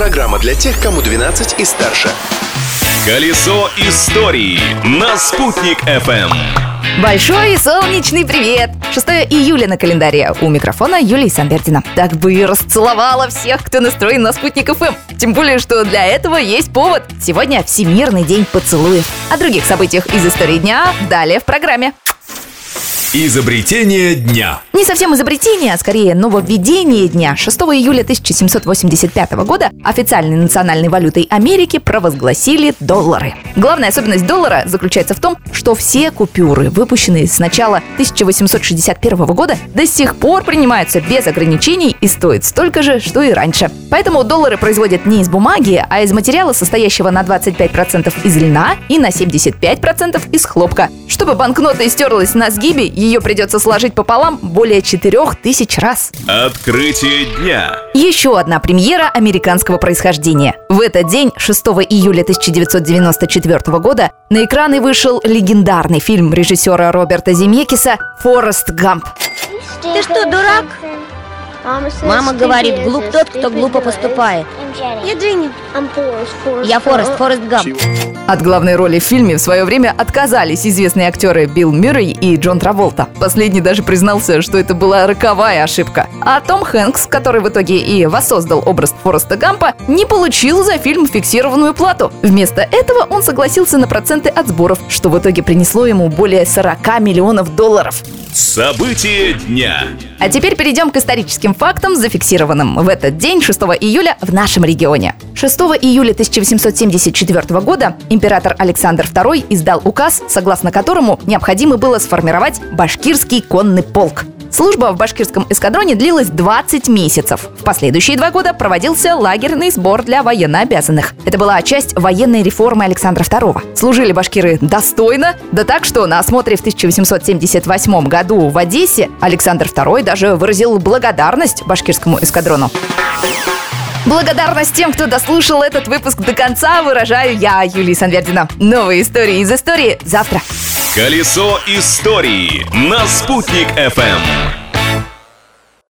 Программа для тех, кому 12 и старше. Колесо истории на «Спутник FM. Большой и солнечный привет! 6 июля на календаре. У микрофона Юлия Самбердина. Так бы и расцеловала всех, кто настроен на спутник ФМ. Тем более, что для этого есть повод. Сегодня Всемирный день поцелуев. О других событиях из истории дня далее в программе. Изобретение дня. Не совсем изобретение, а скорее нововведение дня. 6 июля 1785 года официальной национальной валютой Америки провозгласили доллары. Главная особенность доллара заключается в том, что все купюры, выпущенные с начала 1861 года, до сих пор принимаются без ограничений и стоят столько же, что и раньше. Поэтому доллары производят не из бумаги, а из материала, состоящего на 25% из льна и на 75% из хлопка. Чтобы банкнота истерлась на сгибе, ее придется сложить пополам более 4000 раз. Открытие дня. Еще одна премьера американского происхождения. В этот день, 6 июля 1994 года, на экраны вышел легендарный фильм режиссера Роберта Земекиса «Форест Гамп». Ты что, дурак? Мама говорит, глуп тот, кто глупо поступает. Я Дженни. Я Форест, Форест Гамп. От главной роли в фильме в свое время отказались известные актеры Билл Мюррей и Джон Траволта. Последний даже признался, что это была роковая ошибка. А Том Хэнкс, который в итоге и воссоздал образ Фореста Гампа, не получил за фильм фиксированную плату. Вместо этого он согласился на проценты от сборов, что в итоге принесло ему более 40 миллионов долларов. Событие дня. А теперь перейдем к историческим фактам, зафиксированным в этот день, 6 июля, в нашем регионе. 6 июля 1874 года император Александр II издал указ, согласно которому необходимо было сформировать башкирский конный полк. Служба в башкирском эскадроне длилась 20 месяцев. В последующие два года проводился лагерный сбор для военнообязанных. Это была часть военной реформы Александра II. Служили башкиры достойно, да так, что на осмотре в 1878 году в Одессе Александр II даже выразил благодарность башкирскому эскадрону. Благодарность тем, кто дослушал этот выпуск до конца, выражаю я, Юлия Санвердина. Новые истории из истории завтра. Колесо истории на «Спутник FM.